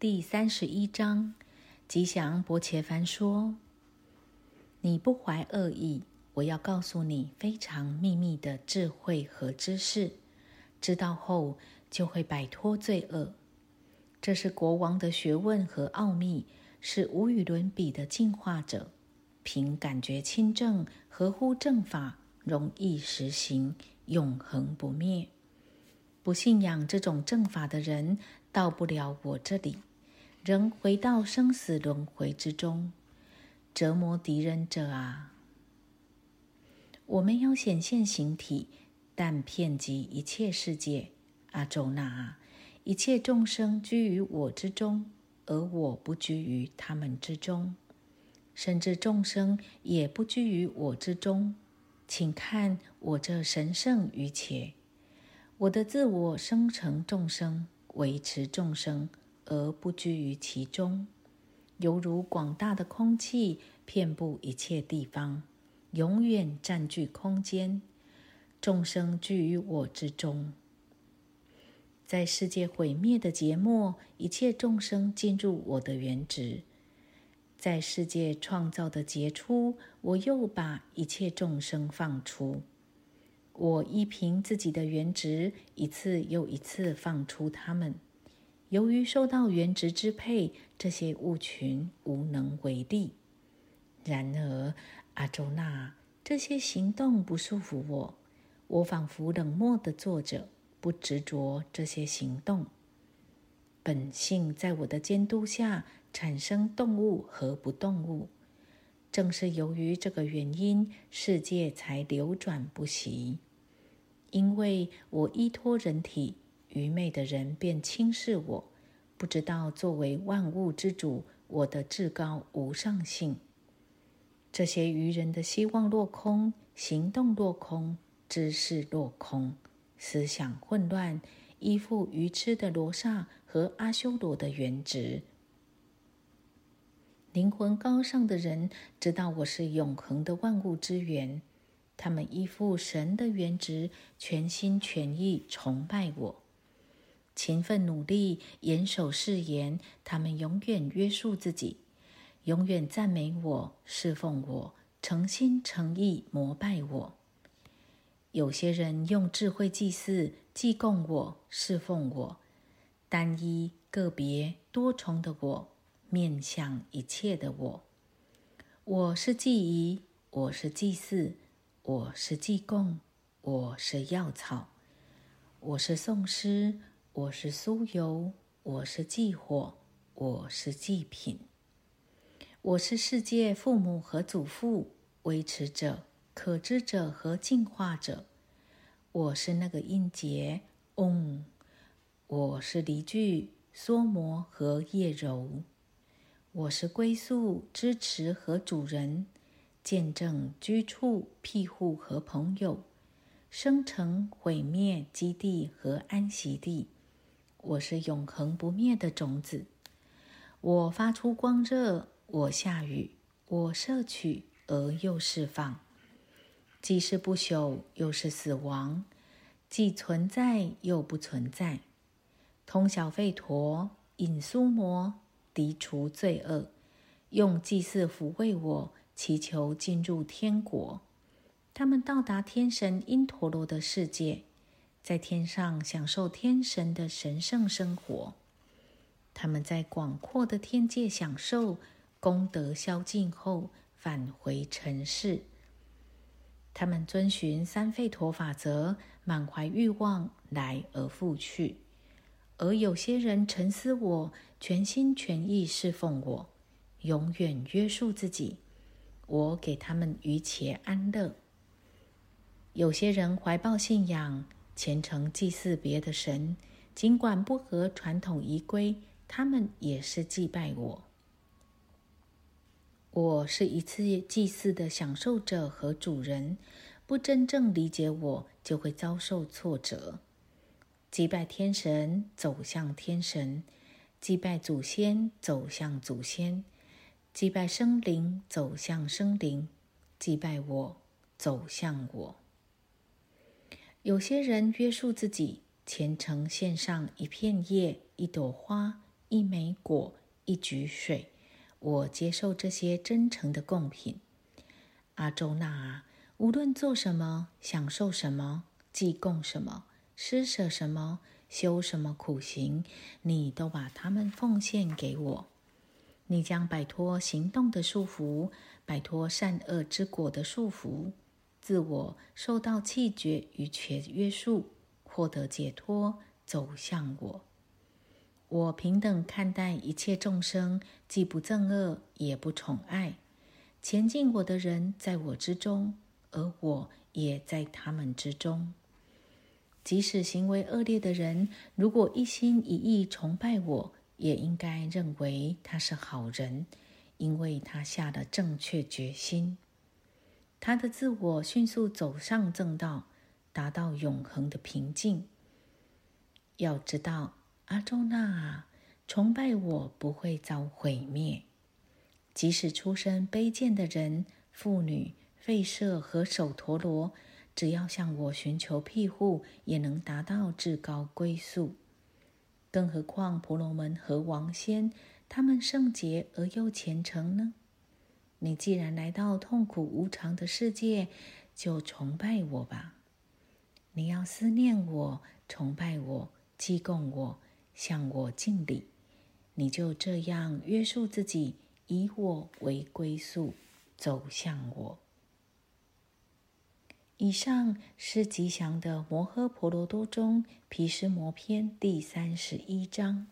第三十一章，吉祥伯切凡说：“你不怀恶意，我要告诉你非常秘密的智慧和知识，知道后就会摆脱罪恶。这是国王的学问和奥秘，是无与伦比的进化者。凭感觉亲正，合乎正法，容易实行，永恒不灭。不信仰这种正法的人，到不了我这里。”仍回到生死轮回之中，折磨敌人者啊！我没有显现形体，但遍及一切世界。阿周那啊，一切众生居于我之中，而我不居于他们之中，甚至众生也不居于我之中。请看我这神圣于且，我的自我生成众生，维持众生。而不居于其中，犹如广大的空气遍布一切地方，永远占据空间。众生居于我之中，在世界毁灭的节末，一切众生进入我的原值；在世界创造的杰出，我又把一切众生放出。我依凭自己的原值，一次又一次放出他们。由于受到原值支配，这些物群无能为力。然而，阿周那，这些行动不束缚我。我仿佛冷漠的坐着，不执着这些行动。本性在我的监督下产生动物和不动物。正是由于这个原因，世界才流转不息。因为我依托人体。愚昧的人便轻视我，不知道作为万物之主，我的至高无上性。这些愚人的希望落空，行动落空，知识落空，思想混乱，依附愚痴的罗刹和阿修罗的原值。灵魂高尚的人知道我是永恒的万物之源，他们依附神的原值，全心全意崇拜我。勤奋努力，严守誓言。他们永远约束自己，永远赞美我，侍奉我，诚心诚意膜拜我。有些人用智慧祭祀、祭供我，侍奉我。单一、个别、多重的我，面向一切的我。我是祭仪，我是祭祀，我是祭供，我是药草，我是颂诗。我是酥油，我是祭火，我是祭品，我是世界父母和祖父，维持者、可知者和进化者。我是那个音节，嗡。我是离句、梭摩和叶柔。我是归宿、支持和主人，见证、居处、庇护和朋友，生成、毁灭基地和安息地。我是永恒不灭的种子，我发出光热，我下雨，我摄取而又释放，既是不朽，又是死亡，既存在又不存在。通晓吠陀，引苏摩，涤除罪恶，用祭祀抚慰我，祈求进入天国。他们到达天神因陀罗的世界。在天上享受天神的神圣生活，他们在广阔的天界享受功德消尽后返回尘世。他们遵循三吠陀法则，满怀欲望来而复去。而有些人沉思我，全心全意侍奉我，永远约束自己。我给他们余且安乐。有些人怀抱信仰。虔诚祭祀别的神，尽管不合传统仪规，他们也是祭拜我。我是一次祭祀的享受者和主人，不真正理解我，就会遭受挫折。祭拜天神，走向天神；祭拜祖先，走向祖先；祭拜生灵，走向生灵；祭拜我，走向我。有些人约束自己，虔诚献上一片叶、一朵花、一枚果、一举水，我接受这些真诚的贡品。阿周那啊，无论做什么、享受什么、祭供什么、施舍什么、修什么苦行，你都把它们奉献给我。你将摆脱行动的束缚，摆脱善恶之果的束缚，自我受到气绝与全约束，获得解脱，走向我。我平等看待一切众生，既不憎恶，也不宠爱。前进我的人在我之中，而我也在他们之中。即使行为恶劣的人，如果一心一意崇拜我，也应该认为他是好人，因为他下了正确决心。他的自我迅速走上正道，达到永恒的平静。要知道，阿周那啊崇拜我不会遭毁灭，即使出身卑贱的人、妇女、吠舍和首陀罗，只要向我寻求庇护，也能达到至高归宿。更何况婆罗门和王仙，他们圣洁而又虔诚呢？你既然来到痛苦无常的世界，就崇拜我吧。你要思念我，崇拜我，祭供我，向我敬礼。你就这样约束自己，以我为归宿，走向我。以上是吉祥的摩诃婆罗多中毗湿摩篇第三十一章。